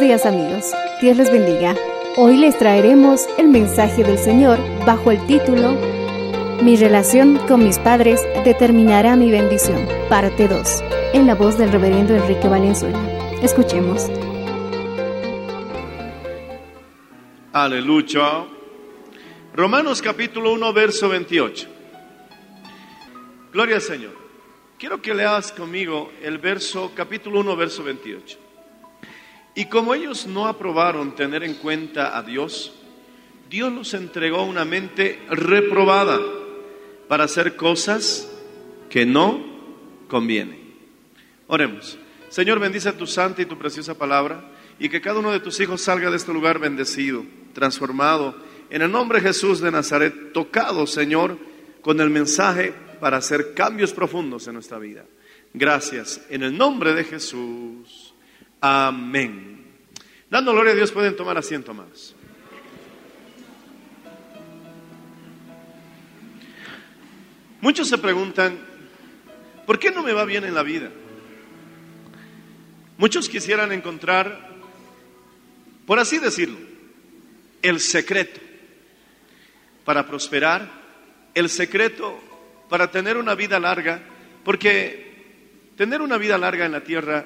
Días amigos, Dios les bendiga. Hoy les traeremos el mensaje del Señor bajo el título Mi relación con mis padres determinará mi bendición, parte 2, en la voz del reverendo Enrique Valenzuela. Escuchemos. Aleluya. Romanos capítulo 1, verso 28. Gloria al Señor. Quiero que leas conmigo el verso, capítulo 1, verso 28. Y como ellos no aprobaron tener en cuenta a Dios, Dios los entregó una mente reprobada para hacer cosas que no convienen. Oremos. Señor, bendice tu santa y tu preciosa palabra y que cada uno de tus hijos salga de este lugar bendecido, transformado, en el nombre de Jesús de Nazaret, tocado, Señor, con el mensaje para hacer cambios profundos en nuestra vida. Gracias. En el nombre de Jesús. Amén. Dando gloria a Dios, pueden tomar asiento más. Muchos se preguntan, ¿por qué no me va bien en la vida? Muchos quisieran encontrar, por así decirlo, el secreto para prosperar, el secreto para tener una vida larga, porque tener una vida larga en la tierra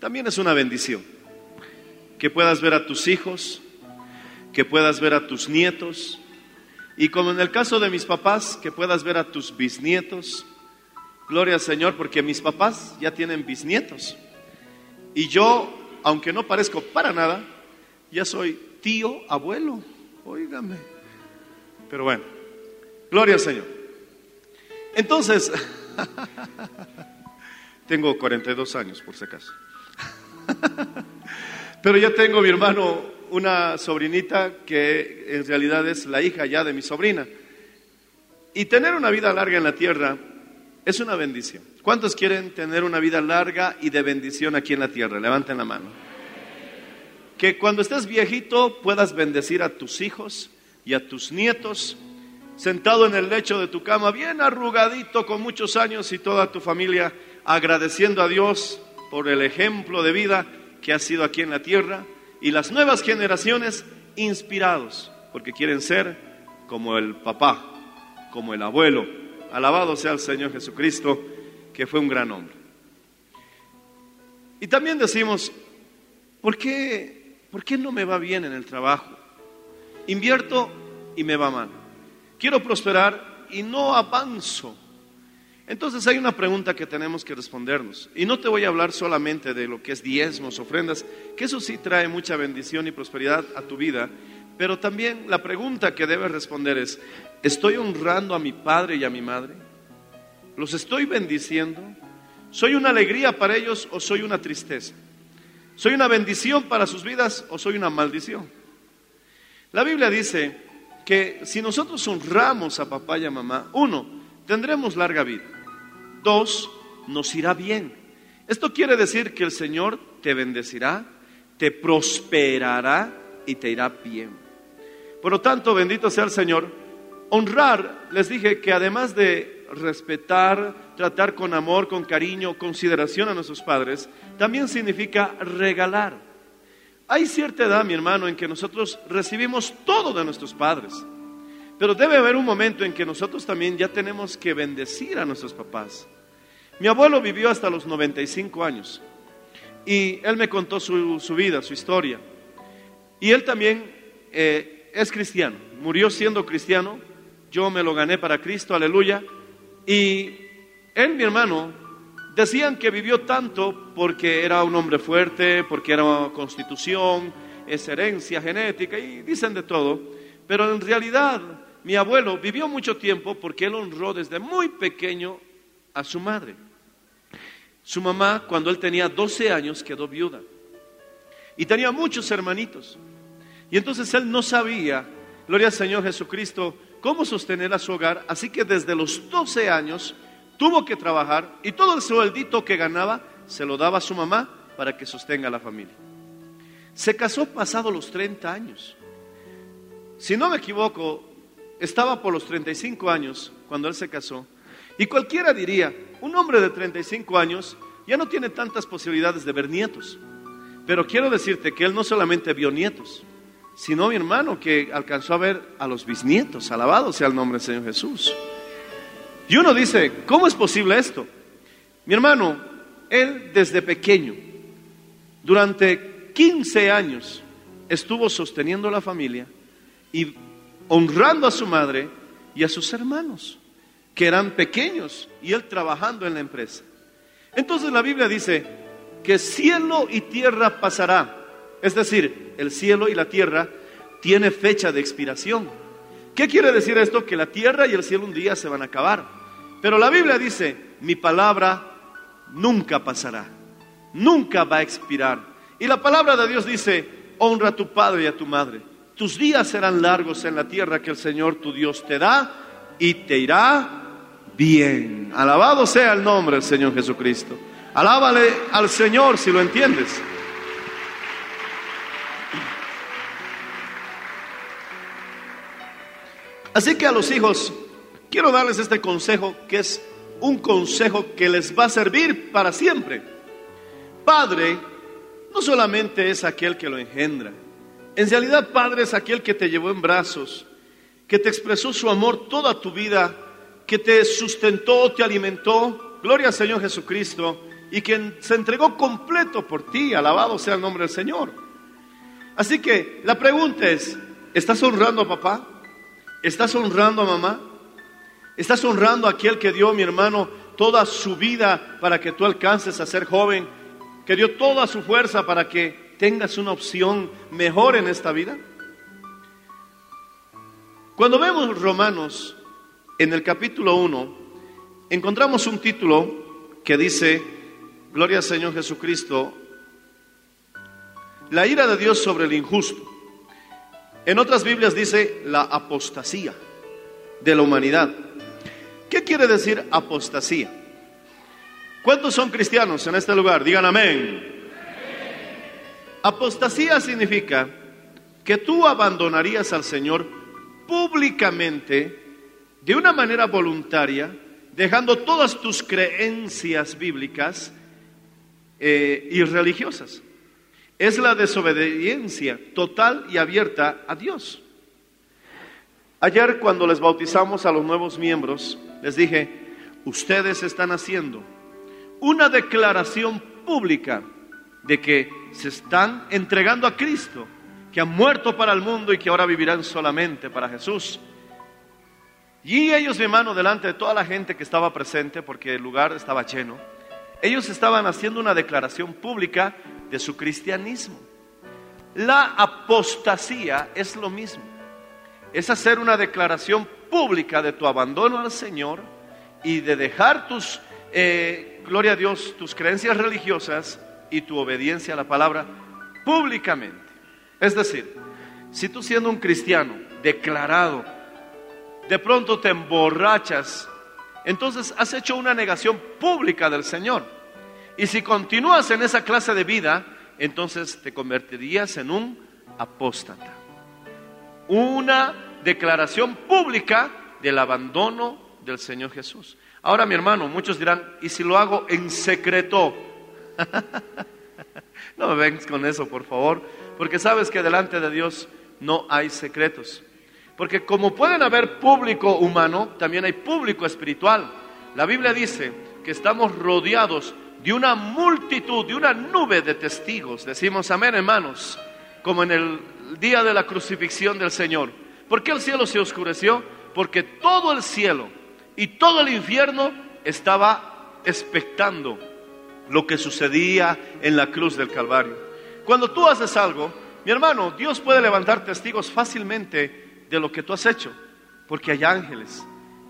también es una bendición. Que puedas ver a tus hijos, que puedas ver a tus nietos, y como en el caso de mis papás, que puedas ver a tus bisnietos. Gloria al Señor, porque mis papás ya tienen bisnietos. Y yo, aunque no parezco para nada, ya soy tío, abuelo. Óigame. Pero bueno, gloria al Señor. Entonces, tengo 42 años, por si acaso. Pero ya tengo, mi hermano, una sobrinita que en realidad es la hija ya de mi sobrina. Y tener una vida larga en la tierra es una bendición. ¿Cuántos quieren tener una vida larga y de bendición aquí en la tierra? Levanten la mano. Que cuando estés viejito puedas bendecir a tus hijos y a tus nietos, sentado en el lecho de tu cama, bien arrugadito, con muchos años y toda tu familia agradeciendo a Dios por el ejemplo de vida que ha sido aquí en la tierra y las nuevas generaciones inspirados, porque quieren ser como el papá, como el abuelo. Alabado sea el Señor Jesucristo, que fue un gran hombre. Y también decimos, ¿por qué, ¿por qué no me va bien en el trabajo? Invierto y me va mal. Quiero prosperar y no avanzo. Entonces hay una pregunta que tenemos que respondernos. Y no te voy a hablar solamente de lo que es diezmos, ofrendas, que eso sí trae mucha bendición y prosperidad a tu vida. Pero también la pregunta que debes responder es, ¿estoy honrando a mi padre y a mi madre? ¿Los estoy bendiciendo? ¿Soy una alegría para ellos o soy una tristeza? ¿Soy una bendición para sus vidas o soy una maldición? La Biblia dice que si nosotros honramos a papá y a mamá, uno, tendremos larga vida. Nos irá bien. Esto quiere decir que el Señor te bendecirá, te prosperará y te irá bien. Por lo tanto, bendito sea el Señor, Honrar, les dije que además de respetar, tratar con amor, con cariño, consideración a nuestros padres, también significa regalar. Hay cierta edad, mi hermano, en que nosotros recibimos todo de nuestros padres. Pero debe haber un momento en que nosotros también ya tenemos que bendecir a nuestros papás. Mi abuelo vivió hasta los 95 años y él me contó su, vida, su historia. Y él también eh, es cristiano, murió siendo cristiano, yo me lo gané para Cristo, aleluya. Y él, mi hermano, decían que vivió tanto porque era un hombre fuerte, porque era constitución, es herencia genética y dicen de todo. Pero en realidad mi abuelo vivió mucho tiempo porque él honró desde muy pequeño a su madre. Su mamá, cuando él tenía 12 años, quedó viuda. Y tenía muchos hermanitos. Y entonces él no sabía, gloria al Señor Jesucristo, cómo sostener a su hogar. Así que desde los 12 años tuvo que trabajar y todo el sueldito que ganaba se lo daba a su mamá para que sostenga a la familia. Se casó pasado los 30 años. Si no me equivoco, estaba por los 35 años cuando él se casó. Y cualquiera diría, un hombre de 35 años ya no tiene tantas posibilidades de ver nietos. Pero quiero decirte que él no solamente vio nietos, sino mi hermano que alcanzó a ver a los bisnietos. Alabado sea el nombre del Señor Jesús. Y uno dice, ¿cómo es posible esto? Mi hermano, él desde pequeño, durante 15 años, estuvo sosteniendo la familia y honrando a su madre y a sus hermanos, que eran pequeños, y él trabajando en la empresa. Entonces la Biblia dice que cielo y tierra pasará, es decir, el cielo y la tierra tiene fecha de expiración. ¿Qué quiere decir esto? Que la tierra y el cielo un día se van a acabar. Pero la Biblia dice, mi palabra nunca pasará, nunca va a expirar. Y la palabra de Dios dice, honra a tu padre y a tu madre. Tus días serán largos en la tierra que el Señor tu Dios te da y te irá bien. Alabado sea el nombre del Señor Jesucristo. Alábale al Señor si lo entiendes. Así que a los hijos quiero darles este consejo que es un consejo que les va a servir para siempre. Padre no solamente es aquel que lo engendra, en realidad Padre es aquel que te llevó en brazos, que te expresó su amor toda tu vida, que te sustentó, te alimentó, gloria al Señor Jesucristo, y que se entregó completo por ti, alabado sea el nombre del Señor. Así que la pregunta es, ¿estás honrando a papá? ¿Estás honrando a mamá? ¿Estás honrando a aquel que dio, mi hermano, toda su vida para que tú alcances a ser joven? Que dio toda su fuerza para que tengas una opción mejor en esta vida? Cuando vemos Romanos en el capítulo 1, encontramos un título que dice, Gloria al Señor Jesucristo, la ira de Dios sobre el injusto. En otras Biblias dice la apostasía de la humanidad. ¿Qué quiere decir apostasía? ¿Cuántos son cristianos en este lugar? Digan amén. Apostasía significa que tú abandonarías al Señor públicamente, de una manera voluntaria, dejando todas tus creencias bíblicas eh, y religiosas. Es la desobediencia total y abierta a Dios. Ayer cuando les bautizamos a los nuevos miembros, les dije, ustedes están haciendo una declaración pública de que se están entregando a Cristo, que han muerto para el mundo y que ahora vivirán solamente para Jesús. Y ellos, mi hermano, delante de toda la gente que estaba presente, porque el lugar estaba lleno, ellos estaban haciendo una declaración pública de su cristianismo. La apostasía es lo mismo. Es hacer una declaración pública de tu abandono al Señor y de dejar tus, eh, gloria a Dios, tus creencias religiosas y tu obediencia a la palabra públicamente. Es decir, si tú siendo un cristiano declarado, de pronto te emborrachas, entonces has hecho una negación pública del Señor. Y si continúas en esa clase de vida, entonces te convertirías en un apóstata. Una declaración pública del abandono del Señor Jesús. Ahora, mi hermano, muchos dirán, ¿y si lo hago en secreto? no me vengas con eso, por favor, porque sabes que delante de Dios no hay secretos. Porque como pueden haber público humano, también hay público espiritual. La Biblia dice que estamos rodeados de una multitud, de una nube de testigos. Decimos amén, hermanos, como en el día de la crucifixión del Señor. ¿Por qué el cielo se oscureció? Porque todo el cielo y todo el infierno estaba expectando lo que sucedía en la cruz del Calvario. Cuando tú haces algo, mi hermano, Dios puede levantar testigos fácilmente de lo que tú has hecho, porque hay ángeles,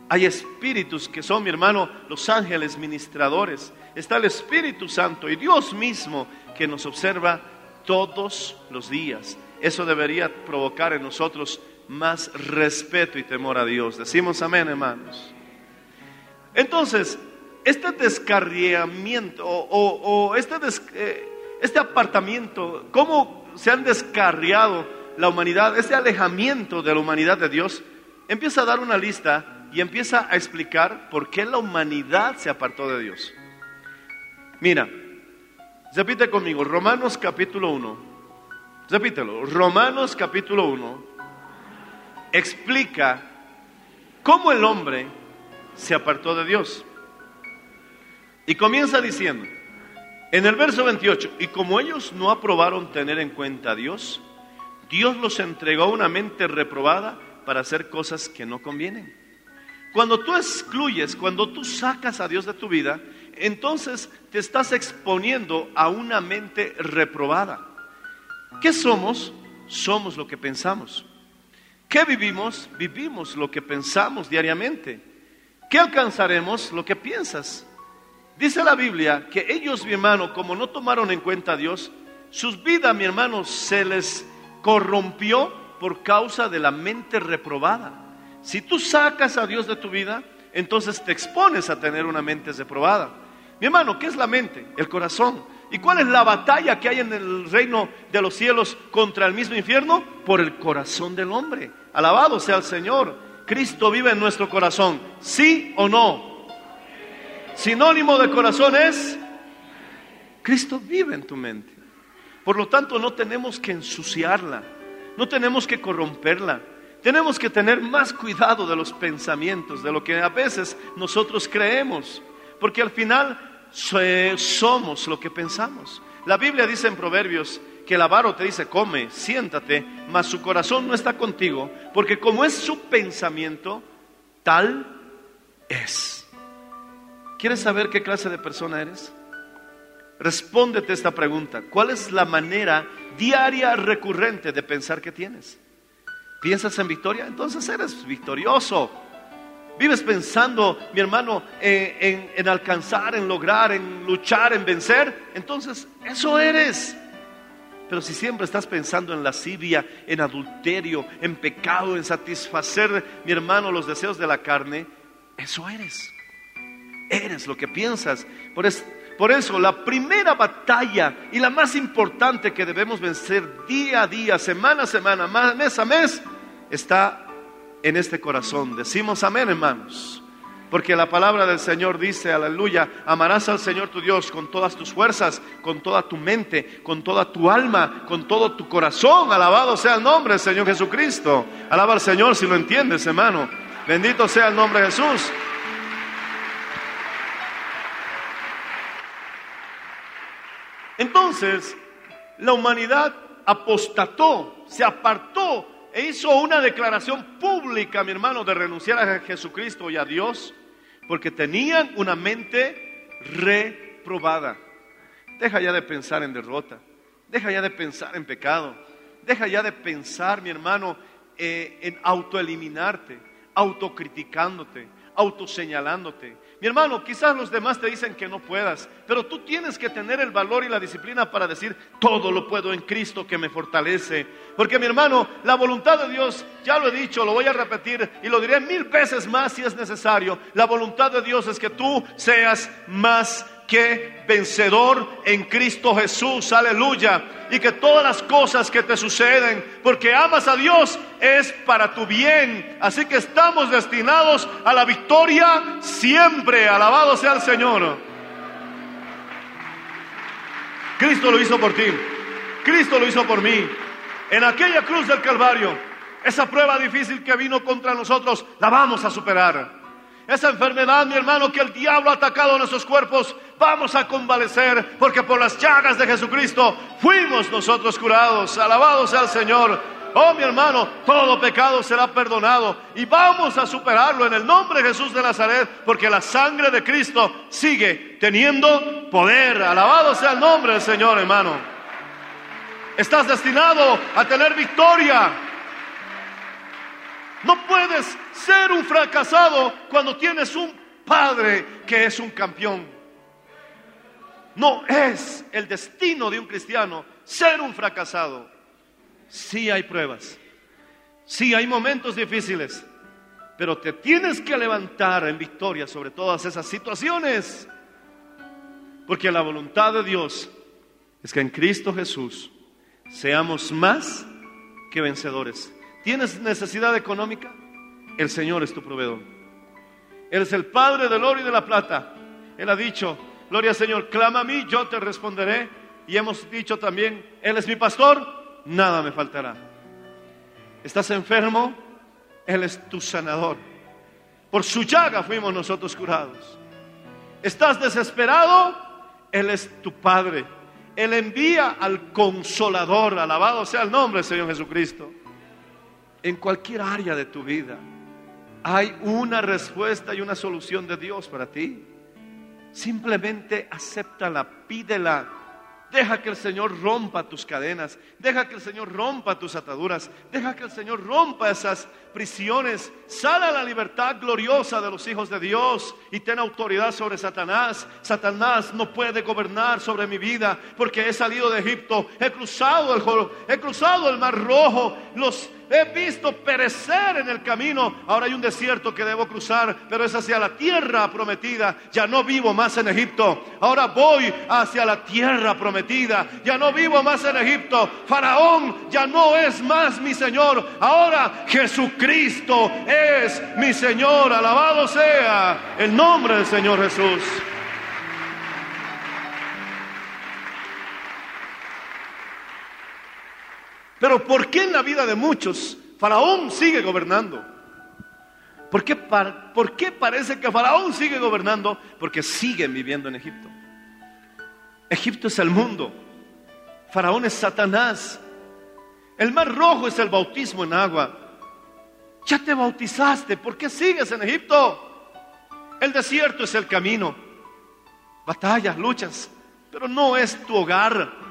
hay espíritus que son, mi hermano, los ángeles ministradores. Está el Espíritu Santo y Dios mismo que nos observa todos los días. Eso debería provocar en nosotros más respeto y temor a Dios. Decimos amén, hermanos. Entonces, este descarriamiento o, este, eh, este apartamiento, cómo se han descarriado la humanidad, este alejamiento de la humanidad de Dios, empieza a dar una lista y empieza a explicar por qué la humanidad se apartó de Dios. Mira, repite conmigo, Romanos capítulo 1, repítelo, Romanos capítulo 1 explica cómo el hombre se apartó de Dios. Y comienza diciendo, en el verso 28, y como ellos no aprobaron tener en cuenta a Dios, Dios los entregó a una mente reprobada para hacer cosas que no convienen. Cuando tú excluyes, cuando tú sacas a Dios de tu vida, entonces te estás exponiendo a una mente reprobada. ¿Qué somos? Somos lo que pensamos. ¿Qué vivimos? Vivimos lo que pensamos diariamente. ¿Qué alcanzaremos? Lo que piensas. Dice la Biblia que ellos, mi hermano, como no tomaron en cuenta a Dios, sus vidas, mi hermano, se les corrompió por causa de la mente reprobada. Si tú sacas a Dios de tu vida, entonces te expones a tener una mente reprobada. Mi hermano, ¿qué es la mente? El corazón. ¿Y cuál es la batalla que hay en el reino de los cielos contra el mismo infierno? Por el corazón del hombre. Alabado sea el Señor. Cristo vive en nuestro corazón. ¿Sí o no? Sinónimo de corazón es, Cristo vive en tu mente. Por lo tanto, no tenemos que ensuciarla, no tenemos que corromperla. Tenemos que tener más cuidado de los pensamientos, de lo que a veces nosotros creemos, porque al final somos lo que pensamos. La Biblia dice en Proverbios que el avaro te dice, come, siéntate, mas su corazón no está contigo, porque como es su pensamiento, tal es. ¿Quieres saber qué clase de persona eres? Respóndete esta pregunta. ¿Cuál es la manera diaria recurrente de pensar que tienes? ¿Piensas en victoria? Entonces eres victorioso. ¿Vives pensando, mi hermano, en, alcanzar, en lograr, en luchar, en vencer? Entonces eso eres. Pero si siempre estás pensando en lascivia, en adulterio, en pecado, en satisfacer, mi hermano, los deseos de la carne, eso eres. Eres lo que piensas. Por, por eso la primera batalla y la más importante que debemos vencer día a día, semana a semana, mes a mes, está en este corazón. Decimos amén, hermanos. Porque la palabra del Señor dice, aleluya, amarás al Señor tu Dios con todas tus fuerzas, con toda tu mente, con toda tu alma, con todo tu corazón. Alabado sea el nombre del Señor Jesucristo. Alaba al Señor si lo entiendes, hermano. Bendito sea el nombre de Jesús. Entonces, la humanidad apostató, se apartó e hizo una declaración pública, mi hermano, de renunciar a Jesucristo y a Dios, porque tenían una mente reprobada. Deja ya de pensar en derrota, deja ya de pensar en pecado, deja ya de pensar, mi hermano, eh, en autoeliminarte, autocriticándote, autoseñalándote. Mi hermano, quizás los demás te dicen que no puedas, pero tú tienes que tener el valor y la disciplina para decir, todo lo puedo en Cristo que me fortalece. Porque mi hermano, la voluntad de Dios, ya lo he dicho, lo voy a repetir y lo diré mil veces más si es necesario. La voluntad de Dios es que tú seas más que vencedor en Cristo Jesús, aleluya. Y que todas las cosas que te suceden, porque amas a Dios, es para tu bien. Así que estamos destinados a la victoria siempre. Alabado sea el Señor. Cristo lo hizo por ti. Cristo lo hizo por mí. En aquella cruz del Calvario, esa prueba difícil que vino contra nosotros, la vamos a superar. Esa enfermedad, mi hermano, que el diablo ha atacado a nuestros cuerpos, vamos a convalecer, porque por las llagas de Jesucristo fuimos nosotros curados. Alabado sea el Señor. Oh, mi hermano, todo pecado será perdonado y vamos a superarlo en el nombre de Jesús de Nazaret, porque la sangre de Cristo sigue teniendo poder. Alabado sea el nombre del Señor, hermano. Estás destinado a tener victoria. No puedes ser un fracasado cuando tienes un padre que es un campeón. No es el destino de un cristiano ser un fracasado. Sí hay pruebas, sí hay momentos difíciles, pero te tienes que levantar en victoria sobre todas esas situaciones. Porque la voluntad de Dios es que en Cristo Jesús seamos más que vencedores. ¿Tienes necesidad económica? El Señor es tu proveedor. Él es el Padre del oro y de la plata. Él ha dicho, gloria al Señor, clama a mí, yo te responderé. Y hemos dicho también, Él es mi pastor, nada me faltará. ¿Estás enfermo? Él es tu sanador. Por su llaga fuimos nosotros curados. ¿Estás desesperado? Él es tu Padre. Él envía al consolador, alabado sea el nombre del Señor Jesucristo en cualquier área de tu vida, hay una respuesta y una solución de Dios para ti. Simplemente acéptala, pídela. Deja que el Señor rompa tus cadenas, deja que el Señor rompa tus ataduras, deja que el Señor rompa esas prisiones. Sal a la libertad gloriosa de los hijos de Dios y ten autoridad sobre Satanás. Satanás no puede gobernar sobre mi vida porque he salido de Egipto, he cruzado el, he cruzado el mar rojo, los he visto perecer en el camino. Ahora hay un desierto que debo cruzar, pero es hacia la tierra prometida. Ya no vivo más en Egipto. Ahora voy hacia la tierra prometida. Ya no vivo más en Egipto. Faraón ya no es más mi Señor. Ahora Jesucristo es mi Señor. Alabado sea el nombre del Señor Jesús. Pero ¿por qué en la vida de muchos Faraón sigue gobernando? ¿Por qué, ¿Por qué, parece que Faraón sigue gobernando? Porque siguen viviendo en Egipto. Egipto es el mundo. Faraón es Satanás. El mar rojo es el bautismo en agua. Ya te bautizaste. ¿Por qué sigues en Egipto? El desierto es el camino. Batallas, luchas. Pero no es tu hogar.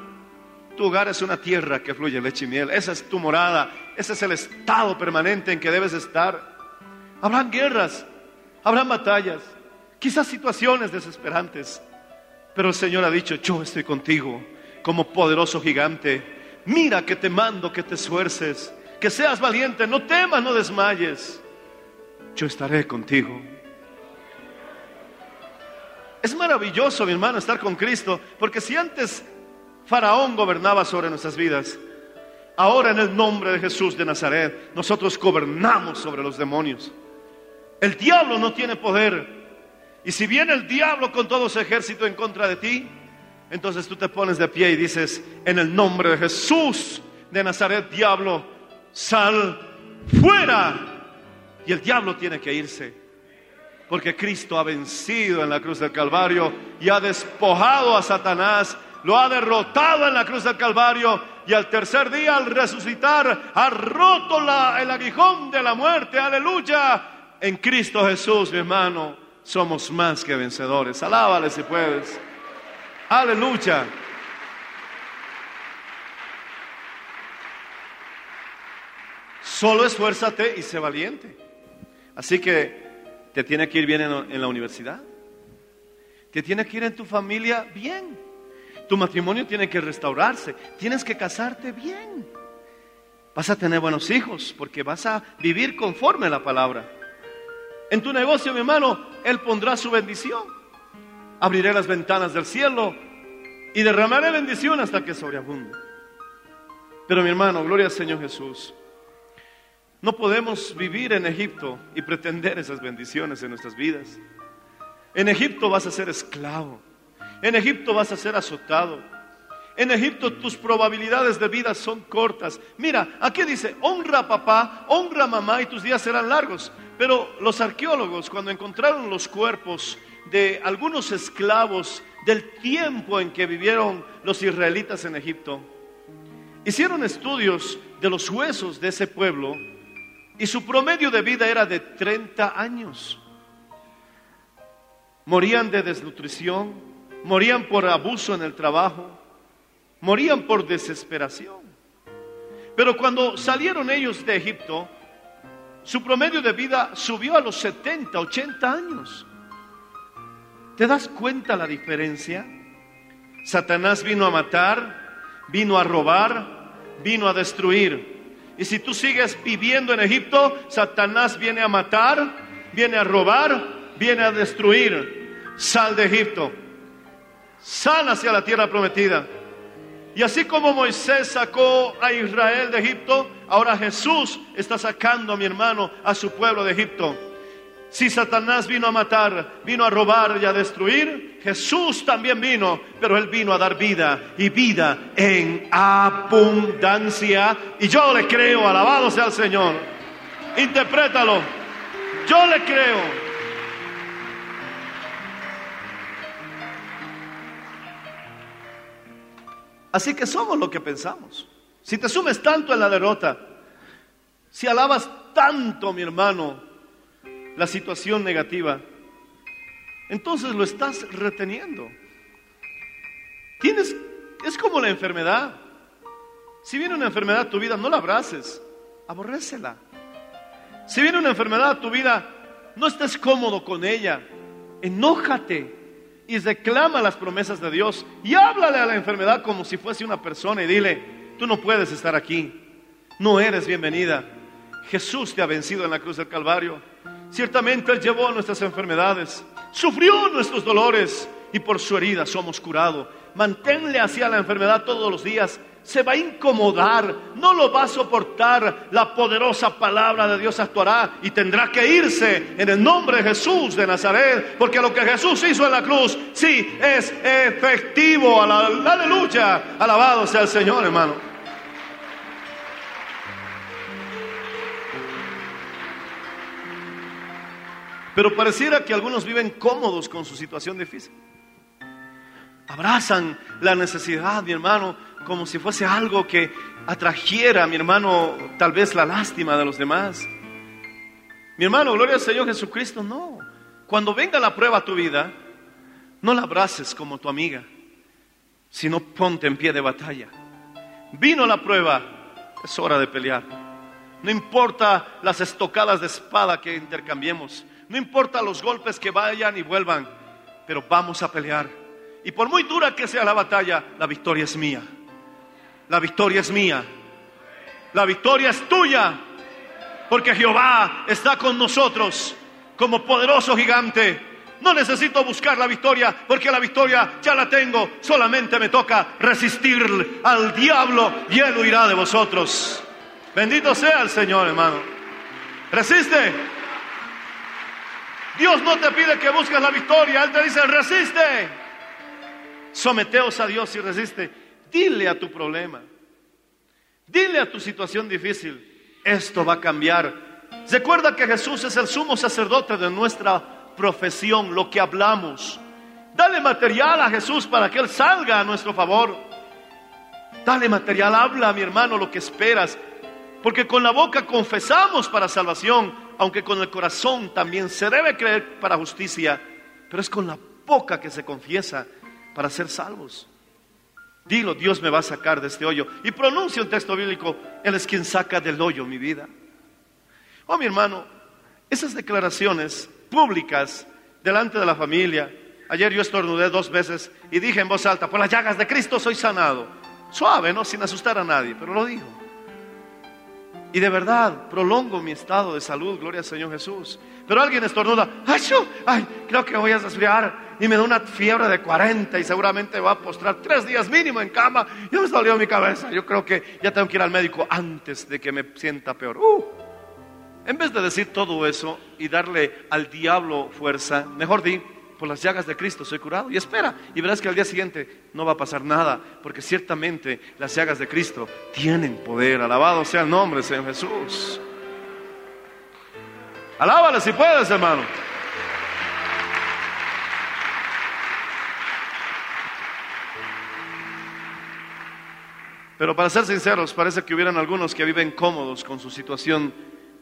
Tu hogar es una tierra que fluye leche y miel. Esa es tu morada. Ese es el estado permanente en que debes estar. Habrán guerras, habrán batallas, quizás situaciones desesperantes. Pero el Señor ha dicho, yo estoy contigo como poderoso gigante. Mira que te mando que te esfuerces, que seas valiente, no temas, no desmayes. Yo estaré contigo. Es maravilloso, mi hermano, estar con Cristo, porque si antes Faraón gobernaba sobre nuestras vidas. Ahora en el nombre de Jesús de Nazaret, nosotros gobernamos sobre los demonios. El diablo no tiene poder. Y si viene el diablo con todo su ejército en contra de ti, entonces tú te pones de pie y dices, en el nombre de Jesús de Nazaret, diablo, sal fuera. Y el diablo tiene que irse. Porque Cristo ha vencido en la cruz del Calvario y ha despojado a Satanás lo ha derrotado en la cruz del Calvario y al tercer día al resucitar ha roto el aguijón de la muerte. Aleluya. En Cristo Jesús, mi hermano, somos más que vencedores. Alábale si puedes. Aleluya. Solo esfuérzate y sé valiente. Así que te tiene que ir bien en, en la universidad. Te tiene que ir en tu familia bien. Tu matrimonio tiene que restaurarse. Tienes que casarte bien. Vas a tener buenos hijos porque vas a vivir conforme a la palabra. En tu negocio, mi hermano, Él pondrá su bendición. abriré las ventanas del cielo y derramaré bendición hasta que sobreabunde. Pero mi hermano, gloria al Señor Jesús. No podemos vivir en Egipto y pretender esas bendiciones en nuestras vidas. En Egipto vas a ser esclavo. En Egipto vas a ser azotado. En Egipto tus probabilidades de vida son cortas. Mira, aquí dice, honra a papá, honra a mamá y tus días serán largos. Pero los arqueólogos, cuando encontraron los cuerpos de algunos esclavos del tiempo en que vivieron los israelitas en Egipto, hicieron estudios de los huesos de ese pueblo y su promedio de vida era de 30 años. Morían de desnutrición, morían por abuso en el trabajo, morían por desesperación. Pero cuando salieron ellos de Egipto, su promedio de vida subió a los 70, 80 años. ¿Te das cuenta la diferencia? Satanás vino a matar, vino a robar, vino a destruir. Y si tú sigues viviendo en Egipto, Satanás viene a matar, viene a robar, viene a destruir. Sal de Egipto. Sal hacia la tierra prometida. Y así como Moisés sacó a Israel de Egipto, ahora Jesús está sacando a mi hermano a su pueblo de Egipto. Si Satanás vino a matar, vino a robar y a destruir, Jesús también vino, pero Él vino a dar vida y vida en abundancia. Y yo le creo, alabado sea el Señor. Interprétalo. Yo le creo. Así que somos lo que pensamos. Si te sumes tanto en la derrota, si alabas tanto, mi hermano, la situación negativa, entonces lo estás reteniendo. Tienes, es como la enfermedad. Si viene una enfermedad a tu vida, no la abraces, aborrécela. Si viene una enfermedad a tu vida, no estés cómodo con ella, enójate y reclama las promesas de Dios y háblale a la enfermedad como si fuese una persona y dile, tú no puedes estar aquí, no eres bienvenida. Jesús te ha vencido en la cruz del Calvario. Ciertamente Él llevó nuestras enfermedades, sufrió nuestros dolores y por su herida somos curados. Manténle hacia la enfermedad todos los días. Se va a incomodar, no lo va a soportar. La poderosa palabra de Dios actuará y tendrá que irse en el nombre de Jesús de Nazaret, porque lo que Jesús hizo en la cruz, sí, es efectivo. Aleluya, alabado sea el Señor, hermano. Pero pareciera que algunos viven cómodos con su situación difícil. Abrazan la necesidad, mi hermano, como si fuese algo que atrajera, mi hermano, tal vez la lástima de los demás. Mi hermano, gloria al Señor Jesucristo, no. Cuando venga la prueba a tu vida, no la abraces como tu amiga, sino ponte en pie de batalla. Vino la prueba, es hora de pelear. No importa las estocadas de espada que intercambiemos, no importa los golpes que vayan y vuelvan, pero vamos a pelear. Y por muy dura que sea la batalla, la victoria es mía. La victoria es mía. La victoria es tuya. Porque Jehová está con nosotros como poderoso gigante. No necesito buscar la victoria porque la victoria ya la tengo. Solamente me toca resistir al diablo y él huirá de vosotros. Bendito sea el Señor, hermano. Resiste. Dios no te pide que busques la victoria, Él te dice, resiste. Someteos a Dios y resiste. Dile a tu problema, dile a tu situación difícil, esto va a cambiar. Recuerda que Jesús es el sumo sacerdote de nuestra profesión, lo que hablamos. Dale material a Jesús para que Él salga a nuestro favor. Dale material, habla, mi hermano, lo que esperas. Porque con la boca confesamos para salvación, aunque con el corazón también se debe creer para justicia, pero es con la boca que se confiesa para ser salvos. Dilo, Dios me va a sacar de este hoyo. Y pronuncia un texto bíblico, Él es quien saca del hoyo mi vida. Oh, mi hermano, esas declaraciones públicas delante de la familia. Ayer yo estornudé dos veces y dije en voz alta, por las llagas de Cristo soy sanado. Suave, ¿no? Sin asustar a nadie, pero lo digo. Y de verdad, prolongo mi estado de salud, gloria al Señor Jesús. Pero alguien estornuda, ¡ay, creo que voy a resfriar! Y me da una fiebre de 40 y seguramente va a postrar tres días mínimo en cama. Ya me dolió mi cabeza. Yo creo que ya tengo que ir al médico antes de que me sienta peor. ¡Uh! En vez de decir todo eso y darle al diablo fuerza, mejor di, las llagas de Cristo soy curado. Y espera, y verás que al día siguiente no va a pasar nada, porque ciertamente las llagas de Cristo tienen poder. Alabado sea el nombre, Señor Jesús. Alábale si puedes, hermano. Pero para ser sinceros, parece que hubieran algunos que viven cómodos con su situación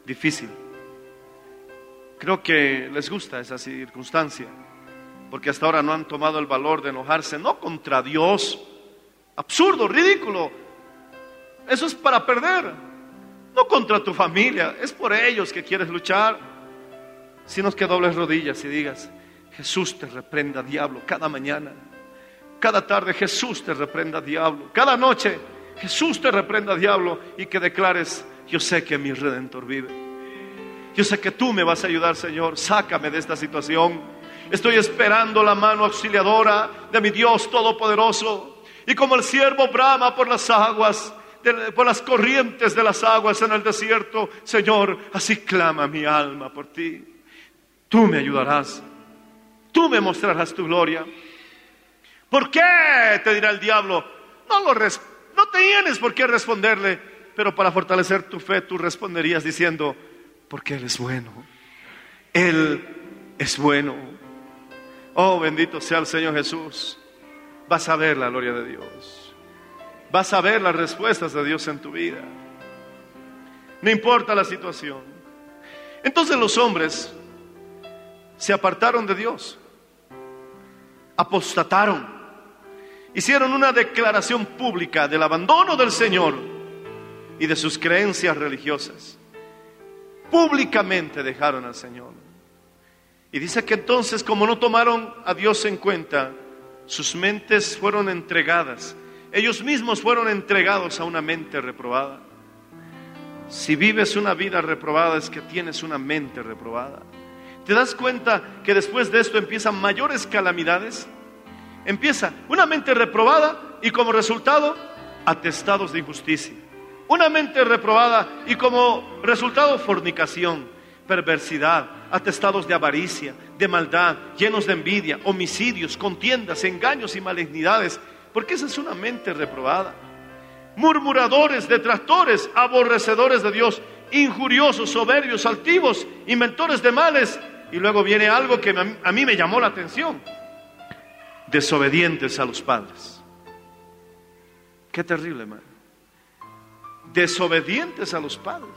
difícil. Creo que les gusta esa circunstancia, porque hasta ahora no han tomado el valor de enojarse, no contra Dios, absurdo, ridículo. Eso es para perder, no contra tu familia, es por ellos que quieres luchar. Sino que dobles rodillas y digas, Jesús te reprenda, diablo, cada mañana, cada tarde Jesús te reprenda, diablo, cada noche Jesús te reprenda, diablo, y que declares, yo sé que mi redentor vive. Yo sé que tú me vas a ayudar, Señor. Sácame de esta situación. Estoy esperando la mano auxiliadora de mi Dios Todopoderoso. Y como el siervo brama por las aguas, por las corrientes de las aguas en el desierto, Señor, así clama mi alma por ti. Tú me ayudarás. Tú me mostrarás tu gloria. ¿Por qué? Te dirá el diablo. No tienes por qué responderle, pero para fortalecer tu fe tú responderías diciendo, porque Él es bueno. Él es bueno. Oh, bendito sea el Señor Jesús. Vas a ver la gloria de Dios. Vas a ver las respuestas de Dios en tu vida. No importa la situación. Entonces los hombres se apartaron de Dios. Apostataron hicieron una declaración pública del abandono del Señor y de sus creencias religiosas. Públicamente dejaron al Señor. Y dice que entonces, como no tomaron a Dios en cuenta, sus mentes fueron entregadas. Ellos mismos fueron entregados a una mente reprobada. Si vives una vida reprobada es que tienes una mente reprobada. ¿Te das cuenta que después de esto empiezan mayores calamidades? Empieza una mente reprobada y como resultado atestados de injusticia. Una mente reprobada y como resultado fornicación, perversidad, atestados de avaricia, de maldad, llenos de envidia, homicidios, contiendas, engaños y malignidades, porque esa es una mente reprobada. Murmuradores, detractores, aborrecedores de Dios, injuriosos, soberbios, altivos, inventores de males. Y luego viene algo que a mí- me llamó la atención desobedientes a los padres. Qué terrible, hermano. Desobedientes a los padres.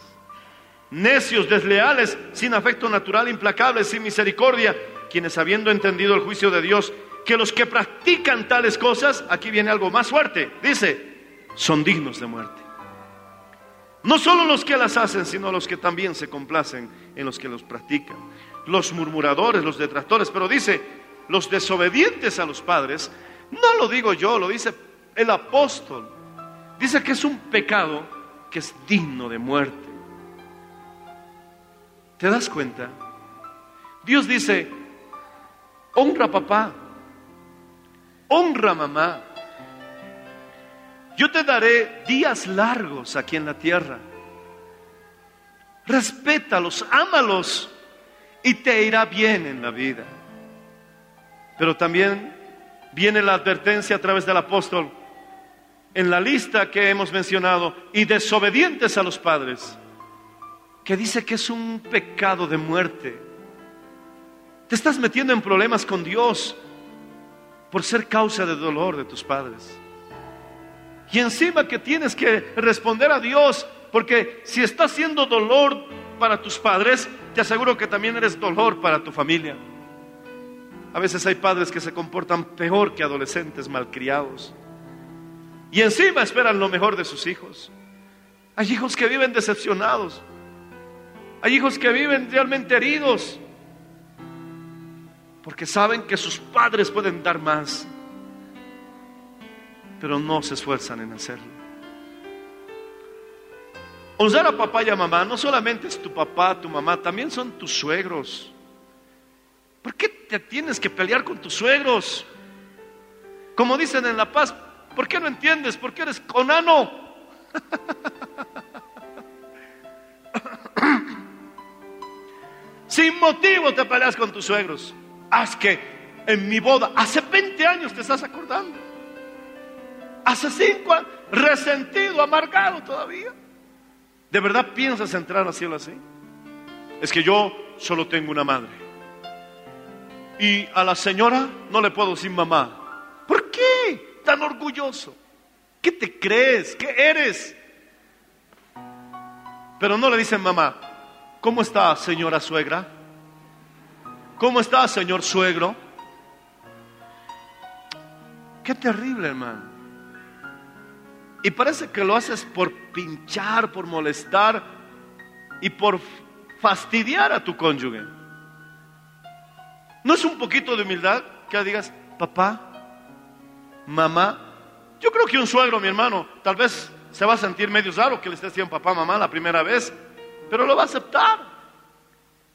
Necios, desleales, sin afecto natural, implacables, sin misericordia, quienes habiendo entendido el juicio de Dios, que los que practican tales cosas, aquí viene algo más fuerte, dice, son dignos de muerte. No solo los que las hacen, sino los que también se complacen en los que los practican. Los murmuradores, los detractores, pero dice, los desobedientes a los padres, no lo digo yo, lo dice el apóstol. Dice que es un pecado que es digno de muerte. ¿Te das cuenta? Dios dice, honra papá, honra mamá. Yo te daré días largos aquí en la tierra. Respétalos, ámalos y te irá bien en la vida. Pero también viene la advertencia a través del apóstol en la lista que hemos mencionado y desobedientes a los padres, que dice que es un pecado de muerte. Te estás metiendo en problemas con Dios por ser causa de dolor de tus padres. Y encima que tienes que responder a Dios, porque si estás siendo dolor para tus padres, te aseguro que también eres dolor para tu familia. A veces hay padres que se comportan peor que adolescentes malcriados. Y encima esperan lo mejor de sus hijos. Hay hijos que viven decepcionados. Hay hijos que viven realmente heridos. Porque saben que sus padres pueden dar más. Pero no se esfuerzan en hacerlo. Honrar a papá y a mamá no solamente es tu papá, tu mamá, también son tus suegros. ¿Por qué te tienes que pelear con tus suegros? Como dicen en La Paz, ¿por qué no entiendes? ¿Por qué eres conano? Sin motivo te peleas con tus suegros. Haz que en mi boda, hace 20 años te estás acordando. Hace 5 años, resentido, amargado todavía. ¿De verdad piensas entrar al cielo así? Es que yo solo tengo una madre. Y a la señora no le puedo decir mamá. ¿Por qué tan orgulloso? ¿Qué te crees? ¿Qué eres? Pero no le dicen mamá. ¿Cómo está, señora suegra? ¿Cómo está, señor suegro? Qué terrible, hermano. Y parece que lo haces por pinchar, por molestar y por fastidiar a tu cónyuge. ¿No es un poquito de humildad que digas, papá, mamá? Yo creo que un suegro, mi hermano, tal vez se va a sentir medio raro que le estés diciendo papá, mamá la primera vez, pero lo va a aceptar.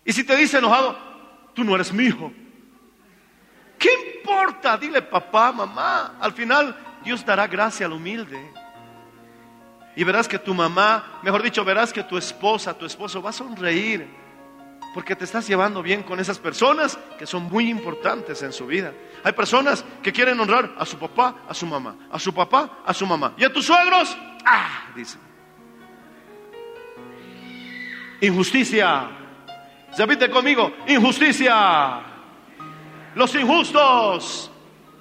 Y si te dice enojado, tú no eres mi hijo. ¿Qué importa? Dile papá, mamá. Al final Dios dará gracia al humilde. Y verás que tu mamá, mejor dicho, verás que tu esposa, tu esposo va a sonreír. Porque te estás llevando bien con esas personas que son muy importantes en su vida. Hay personas que quieren honrar a su papá, a su mamá, a su papá, a su mamá. Y a tus suegros, ah, dicen. Injusticia. Repite conmigo, injusticia. Los injustos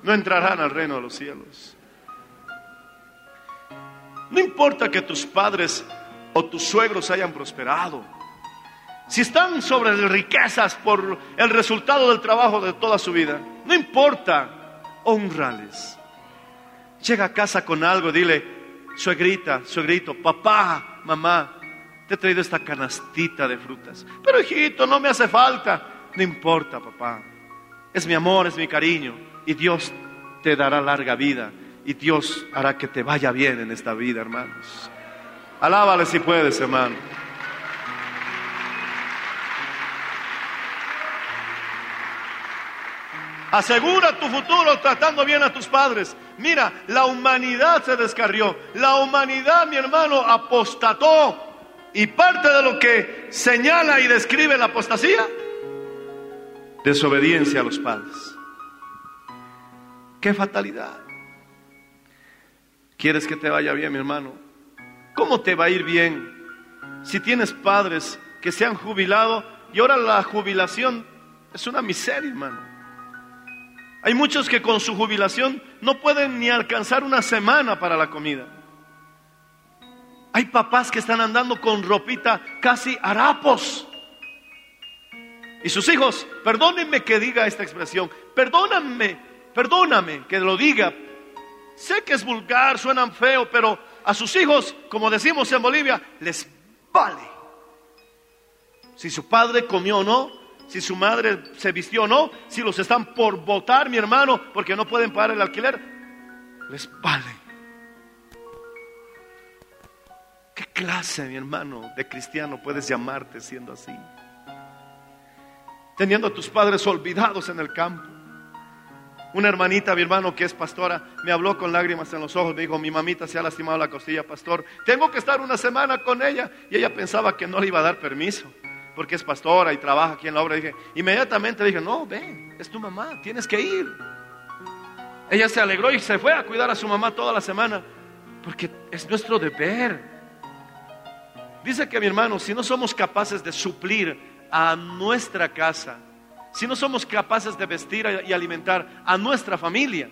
no entrarán al reino de los cielos. No importa que tus padres o tus suegros hayan prosperado. Si están sobre riquezas por el resultado del trabajo de toda su vida, no importa, honrales. Llega a casa con algo, dile, suegrita, suegrito, papá, mamá, te he traído esta canastita de frutas. Pero hijito, no me hace falta. No importa, papá. Es mi amor, es mi cariño. Y Dios te dará larga vida. Y Dios hará que te vaya bien en esta vida, hermanos. Alábale si puedes, hermano. Asegura tu futuro tratando bien a tus padres. Mira, la humanidad se descarrió. La humanidad, mi hermano, apostató. Y parte de lo que señala y describe la apostasía, desobediencia a los padres. Qué fatalidad. ¿Quieres que te vaya bien, mi hermano? ¿Cómo te va a ir bien si tienes padres que se han jubilado y ahora la jubilación es una miseria, hermano? Hay muchos que con su jubilación no pueden ni alcanzar una semana para la comida. Hay papás que están andando con ropita casi harapos. Y sus hijos, perdónenme que diga esta expresión, perdóname, perdóname que lo diga, Sé que es vulgar, suenan feo, pero a sus hijos, como decimos en Bolivia, les vale. Si su padre comió o no, si su madre se vistió o no, si los están por votar, mi hermano, porque no pueden pagar el alquiler, les vale. Clase, mi hermano, de cristiano puedes llamarte siendo así? Teniendo a tus padres olvidados en el campo una hermanita, mi hermano, que es pastora, me habló con lágrimas en los ojos. Me dijo, mi mamita se ha lastimado la costilla, pastor. Tengo que estar una semana con ella. Y ella pensaba que no le iba a dar permiso, porque es pastora y trabaja aquí en la obra. dije, inmediatamente dije, no, ven, es tu mamá, tienes que ir. Ella se alegró y se fue a cuidar a su mamá toda la semana, porque es nuestro deber. Dice que mi hermano, si no somos capaces de suplir a nuestra casa, si no somos capaces de vestir y alimentar a nuestra familia,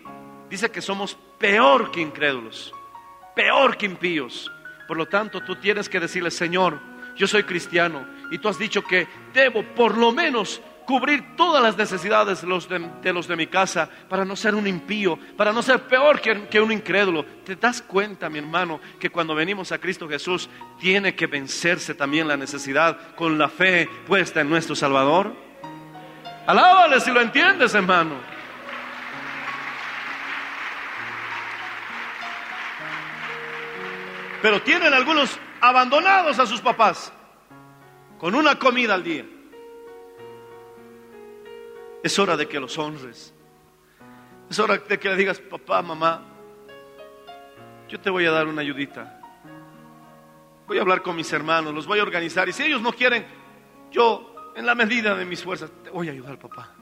dice que somos peor que incrédulos, peor que impíos. Por lo tanto, tú tienes que decirle, Señor, yo soy cristiano y tú has dicho que debo por lo menos cubrir todas las necesidades de los de, mi casa para no ser un impío, para no ser peor que, que un incrédulo. ¿Te das cuenta, mi hermano, que cuando venimos a Cristo Jesús tiene que vencerse también la necesidad con la fe puesta en nuestro Salvador? Alábale si lo entiendes, hermano. Pero tienen algunos abandonados a sus papás, con una comida al día. Es hora de que los honres. Es hora de que le digas, papá, mamá, yo te voy a dar una ayudita. Voy a hablar con mis hermanos, los voy a organizar. Y si ellos no quieren, yo, en la medida de mis fuerzas, te voy a ayudar, papá.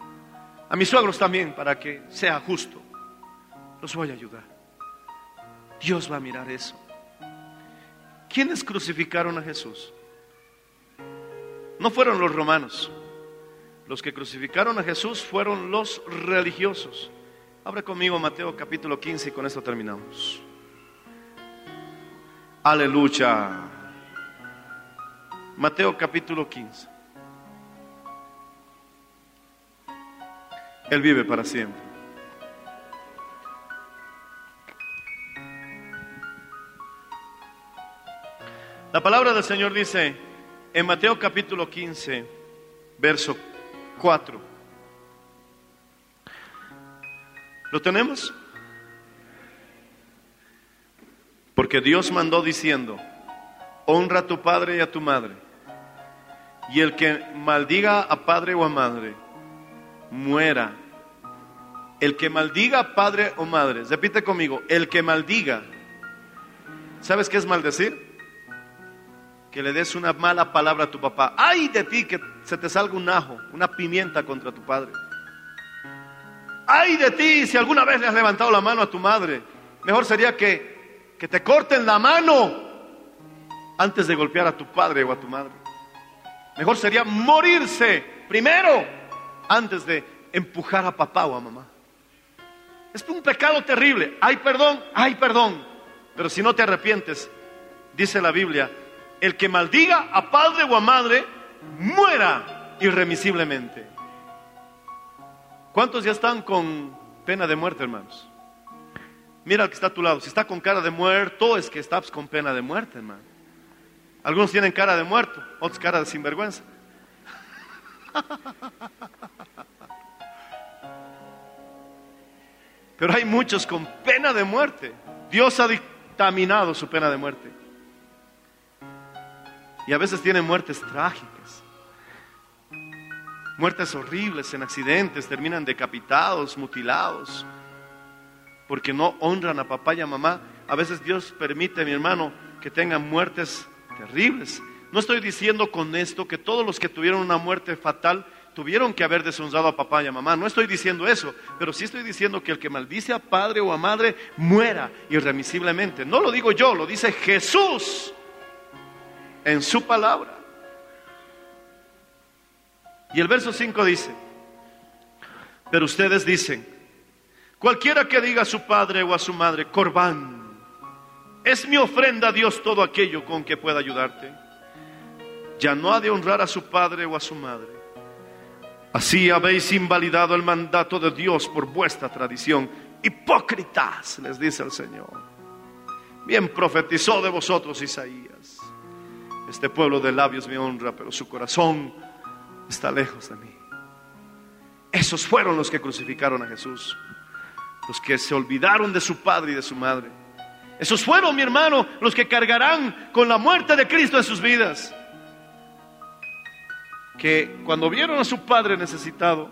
A mis suegros también, para que sea justo. Los voy a ayudar. Dios va a mirar eso. ¿Quiénes crucificaron a Jesús? No fueron los romanos. Los que crucificaron a Jesús fueron los religiosos. Abra conmigo Mateo capítulo 15 y con esto terminamos. Aleluya. Mateo capítulo 15. Él vive para siempre. La palabra del Señor dice en Mateo capítulo 15, verso 4. ¿Lo tenemos? Porque Dios mandó diciendo, honra a tu padre y a tu madre. Y el que maldiga a padre o a madre, muera. El que maldiga a padre o madre, repite conmigo, el que maldiga. ¿Sabes qué es maldecir? Que le des una mala palabra a tu papá. Ay de ti que se te salga un ajo, una pimienta contra tu padre. Ay de ti si alguna vez le has levantado la mano a tu madre. Mejor sería que, que te corten la mano antes de golpear a tu padre o a tu madre. Mejor sería morirse primero antes de empujar a papá o a mamá. Es un pecado terrible. Hay perdón, hay perdón. Pero si no te arrepientes, dice la Biblia, el que maldiga a padre o a madre, muera irremisiblemente. ¿Cuántos ya están con pena de muerte, hermanos? Mira al que está a tu lado. Si está con cara de muerto, es que estás con pena de muerte, hermano. Algunos tienen cara de muerto, otros cara de sinvergüenza. Pero hay muchos con pena de muerte. Dios ha dictaminado su pena de muerte. Y a veces tienen muertes trágicas. Muertes horribles en accidentes, terminan decapitados, mutilados. Porque no honran a papá y a mamá. A veces Dios permite, mi hermano, que tengan muertes terribles. No estoy diciendo con esto que todos los que tuvieron una muerte fatal tuvieron que haber deshonrado a papá y a mamá. No estoy diciendo eso, pero sí estoy diciendo que el que maldice a padre o a madre muera irremisiblemente. No lo digo yo, lo dice Jesús en su palabra. Y el verso 5 dice, pero ustedes dicen, cualquiera que diga a su padre o a su madre, corbán, es mi ofrenda a Dios todo aquello con que pueda ayudarte. Ya no ha de honrar a su padre o a su madre. Así habéis invalidado el mandato de Dios por vuestra tradición. Hipócritas, les dice el Señor. Bien profetizó de vosotros Isaías. Este pueblo de labios me honra, pero su corazón está lejos de mí. Esos fueron los que crucificaron a Jesús. Los que se olvidaron de su padre y de su madre. Esos fueron, mi hermano, los que cargarán con la muerte de Cristo en sus vidas que cuando vieron a su padre necesitado,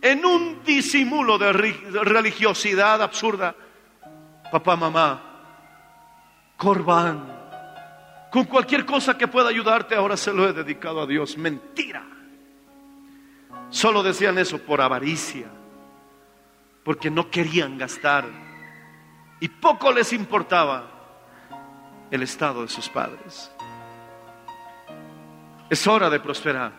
en un disimulo de religiosidad absurda, papá, mamá, corbán, con cualquier cosa que pueda ayudarte, ahora se lo he dedicado a Dios. Mentira. Solo decían eso por avaricia, porque no querían gastar y poco les importaba el estado de sus padres. Es hora de prosperar.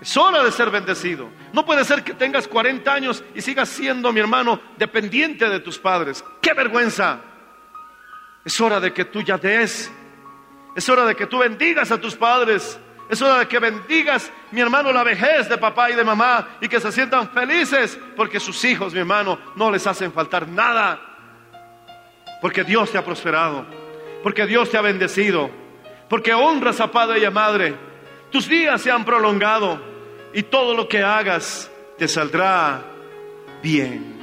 Es hora de ser bendecido. No puede ser que tengas 40 años y sigas siendo, mi hermano, dependiente de tus padres. ¡Qué vergüenza! Es hora de que tú ya des. Es hora de que tú bendigas a tus padres. Es hora de que bendigas, mi hermano, la vejez de papá y de mamá y que se sientan felices porque sus hijos, mi hermano, no les hacen faltar nada. Porque Dios te ha prosperado. Porque Dios te ha bendecido porque honras a padre y a madre. Tus días se han prolongado y todo lo que hagas te saldrá bien.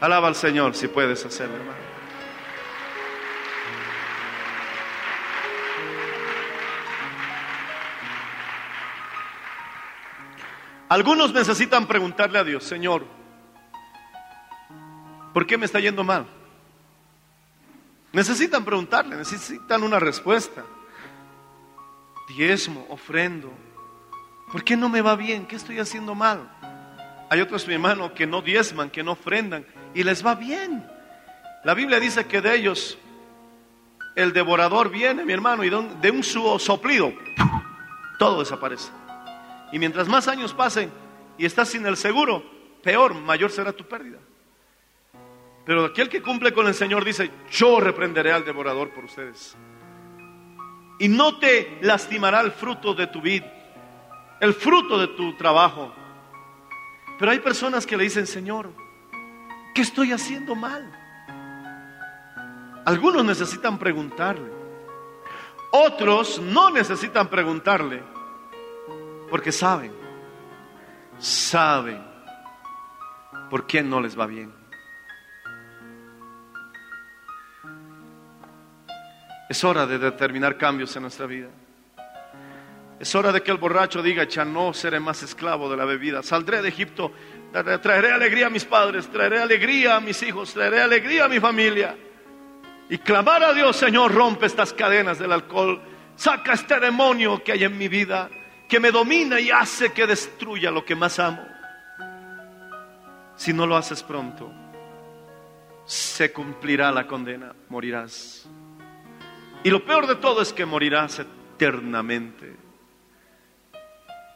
Alaba al Señor si puedes hacerlo, hermano. Algunos necesitan preguntarle a Dios, Señor, ¿por qué me está yendo mal? Necesitan preguntarle, necesitan una respuesta. Diezmo, ofrendo. ¿Por qué no me va bien? ¿Qué estoy haciendo mal? Hay otros, mi hermano, que no diezman, que no ofrendan y les va bien. La Biblia dice que de ellos el devorador viene, mi hermano, y de un soplido, todo desaparece. Y mientras más años pasen y estás sin el seguro, peor, mayor será tu pérdida. Pero aquel que cumple con el Señor dice, yo reprenderé al devorador por ustedes. Y no te lastimará el fruto de tu vida, el fruto de tu trabajo. Pero hay personas que le dicen, Señor, ¿qué estoy haciendo mal? Algunos necesitan preguntarle. Otros no necesitan preguntarle porque saben, saben por qué no les va bien. Es hora de determinar cambios en nuestra vida. Es hora de que el borracho diga, ya no seré más esclavo de la bebida. Saldré de Egipto, traeré alegría a mis padres, traeré alegría a mis hijos, traeré alegría a mi familia. Y clamar a Dios, Señor, rompe estas cadenas del alcohol. Saca este demonio que hay en mi vida, que me domina y hace que destruya lo que más amo. Si no lo haces pronto, se cumplirá la condena, morirás. Y lo peor de todo es que morirás eternamente.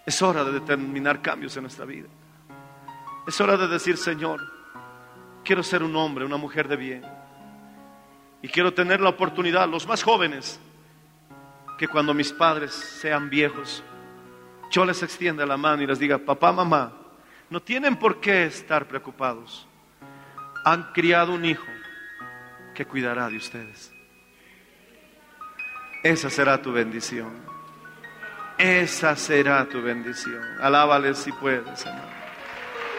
Es hora de determinar cambios en nuestra vida. Es hora de decir, Señor, quiero ser un hombre, una mujer de bien. Y quiero tener la oportunidad, los más jóvenes, que cuando mis padres sean viejos, yo les extienda la mano y les diga, papá, mamá, no tienen por qué estar preocupados. Han criado un hijo que cuidará de ustedes. Esa será tu bendición. Esa será tu bendición. Alábales si puedes, Señor.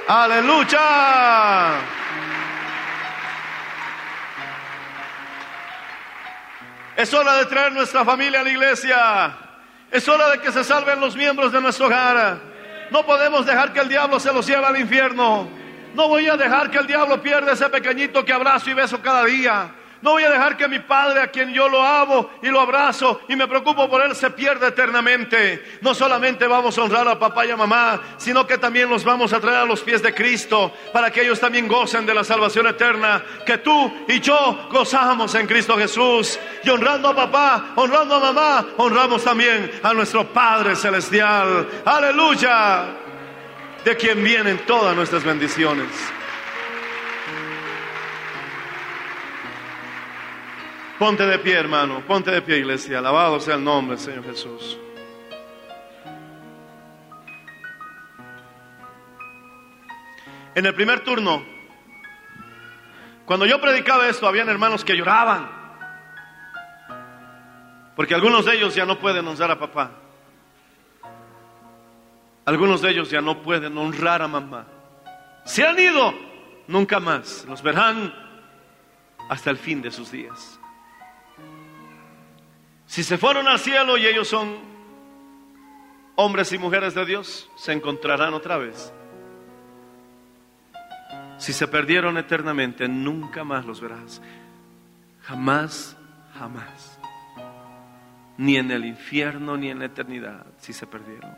Aleluya. Es hora de traer nuestra familia a la iglesia. Es hora de que se salven los miembros de nuestro hogar. No podemos dejar que el diablo se los lleve al infierno. No voy a dejar que el diablo pierda ese pequeñito que abrazo y beso cada día. No voy a dejar que mi padre, a quien yo lo amo y lo abrazo y me preocupo por él, se pierda eternamente. No solamente vamos a honrar a papá y a mamá, sino que también los vamos a traer a los pies de Cristo para que ellos también gocen de la salvación eterna que tú y yo gozamos en Cristo Jesús. Y honrando a papá, honrando a mamá, honramos también a nuestro Padre Celestial. Aleluya. De quien vienen todas nuestras bendiciones. Ponte de pie, hermano. Ponte de pie, iglesia. Alabado sea el nombre, Señor Jesús. En el primer turno, cuando yo predicaba esto, habían hermanos que lloraban. Porque algunos de ellos ya no pueden honrar a papá. Algunos de ellos ya no pueden honrar a mamá. Se han ido, nunca más. Los verán hasta el fin de sus días. Si se fueron al cielo y ellos son hombres y mujeres de Dios, se encontrarán otra vez. Si se perdieron eternamente, nunca más los verás. Jamás, jamás. Ni en el infierno ni en la eternidad, si se perdieron.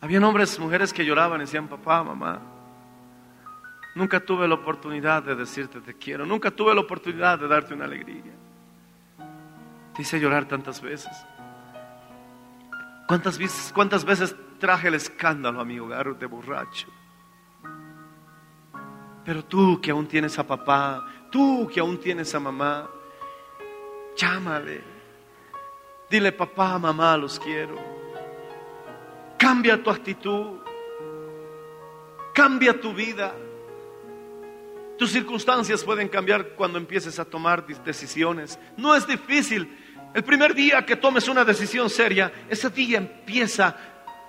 Habían hombres y mujeres que lloraban y decían, papá, mamá, nunca tuve la oportunidad de decirte te quiero, nunca tuve la oportunidad de darte una alegría. Te hice llorar tantas veces. ¿Cuántas veces, cuántas veces traje el escándalo a mi hogar de borracho? Pero tú que aún tienes a papá, tú que aún tienes a mamá, llámale. Dile, papá, mamá, los quiero. Cambia tu actitud. Cambia tu vida. Tus circunstancias pueden cambiar cuando empieces a tomar decisiones. No es difícil. El primer día que tomes una decisión seria, ese día empieza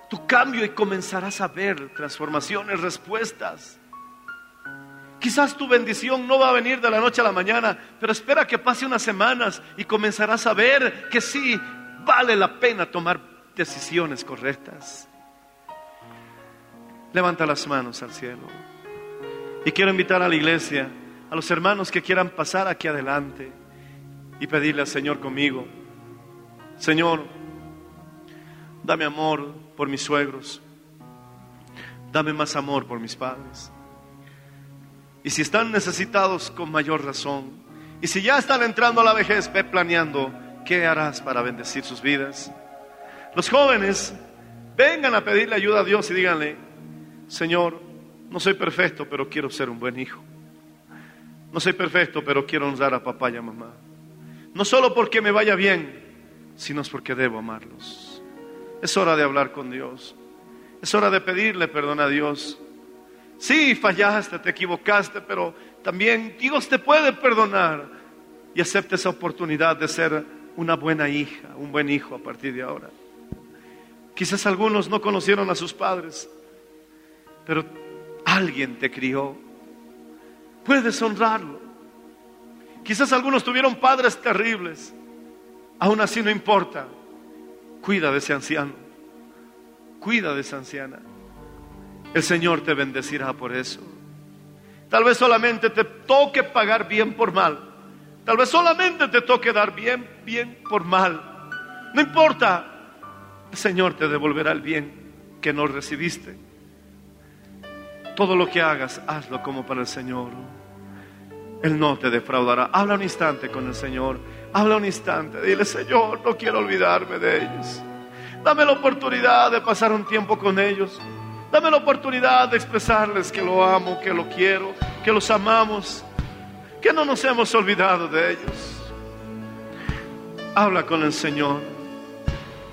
tu cambio y comenzarás a ver transformaciones, respuestas. Quizás tu bendición no va a venir de la noche a la mañana, pero espera que pase unas semanas y comenzarás a ver que sí vale la pena tomar decisiones correctas. Levanta las manos al cielo. Y quiero invitar a la iglesia, a los hermanos que quieran pasar aquí adelante y pedirle al Señor conmigo, Señor, dame amor por mis suegros, dame más amor por mis padres. Y si están necesitados con mayor razón, y si ya están entrando a la vejez, ve planeando qué harás para bendecir sus vidas. Los jóvenes, vengan a pedirle ayuda a Dios y díganle, Señor, no soy perfecto, pero quiero ser un buen hijo. No soy perfecto, pero quiero honrar a papá y a mamá. No solo porque me vaya bien, sino es porque debo amarlos. Es hora de hablar con Dios. Es hora de pedirle perdón a Dios. Sí, fallaste, te equivocaste, pero también Dios te puede perdonar y acepta esa oportunidad de ser una buena hija, un buen hijo a partir de ahora. Quizás algunos no conocieron a sus padres, pero alguien te crió. Puedes honrarlo. Quizás algunos tuvieron padres terribles. Aún así no importa. Cuida de ese anciano. Cuida de esa anciana. El Señor te bendecirá por eso. Tal vez solamente te toque pagar bien por mal. Tal vez solamente te toque dar bien, bien por mal. No importa. El Señor te devolverá el bien que no recibiste. Todo lo que hagas, hazlo como para el Señor. Él no te defraudará. Habla un instante con el Señor. Habla un instante. Dile, Señor, no quiero olvidarme de ellos. Dame la oportunidad de pasar un tiempo con ellos. Dame la oportunidad de expresarles que lo amo, que lo quiero, que los amamos, que no nos hemos olvidado de ellos. Habla con el Señor.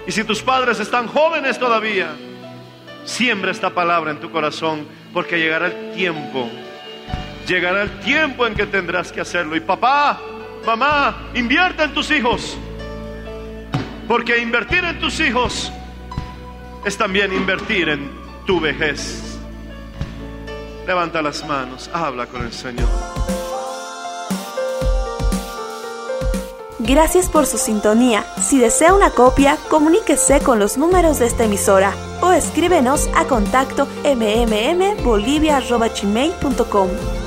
Y si tus padres están jóvenes todavía, siembra esta palabra en tu corazón, porque llegará el tiempo llegará el tiempo en que tendrás que hacerlo. Y papá, mamá, invierte en tus hijos. Porque invertir en tus hijos es también invertir en tu vejez. Levanta las manos, habla con el Señor. Gracias por su sintonía. Si desea una copia, comuníquese con los números de esta emisora o escríbenos a contacto mmmbolivia.com.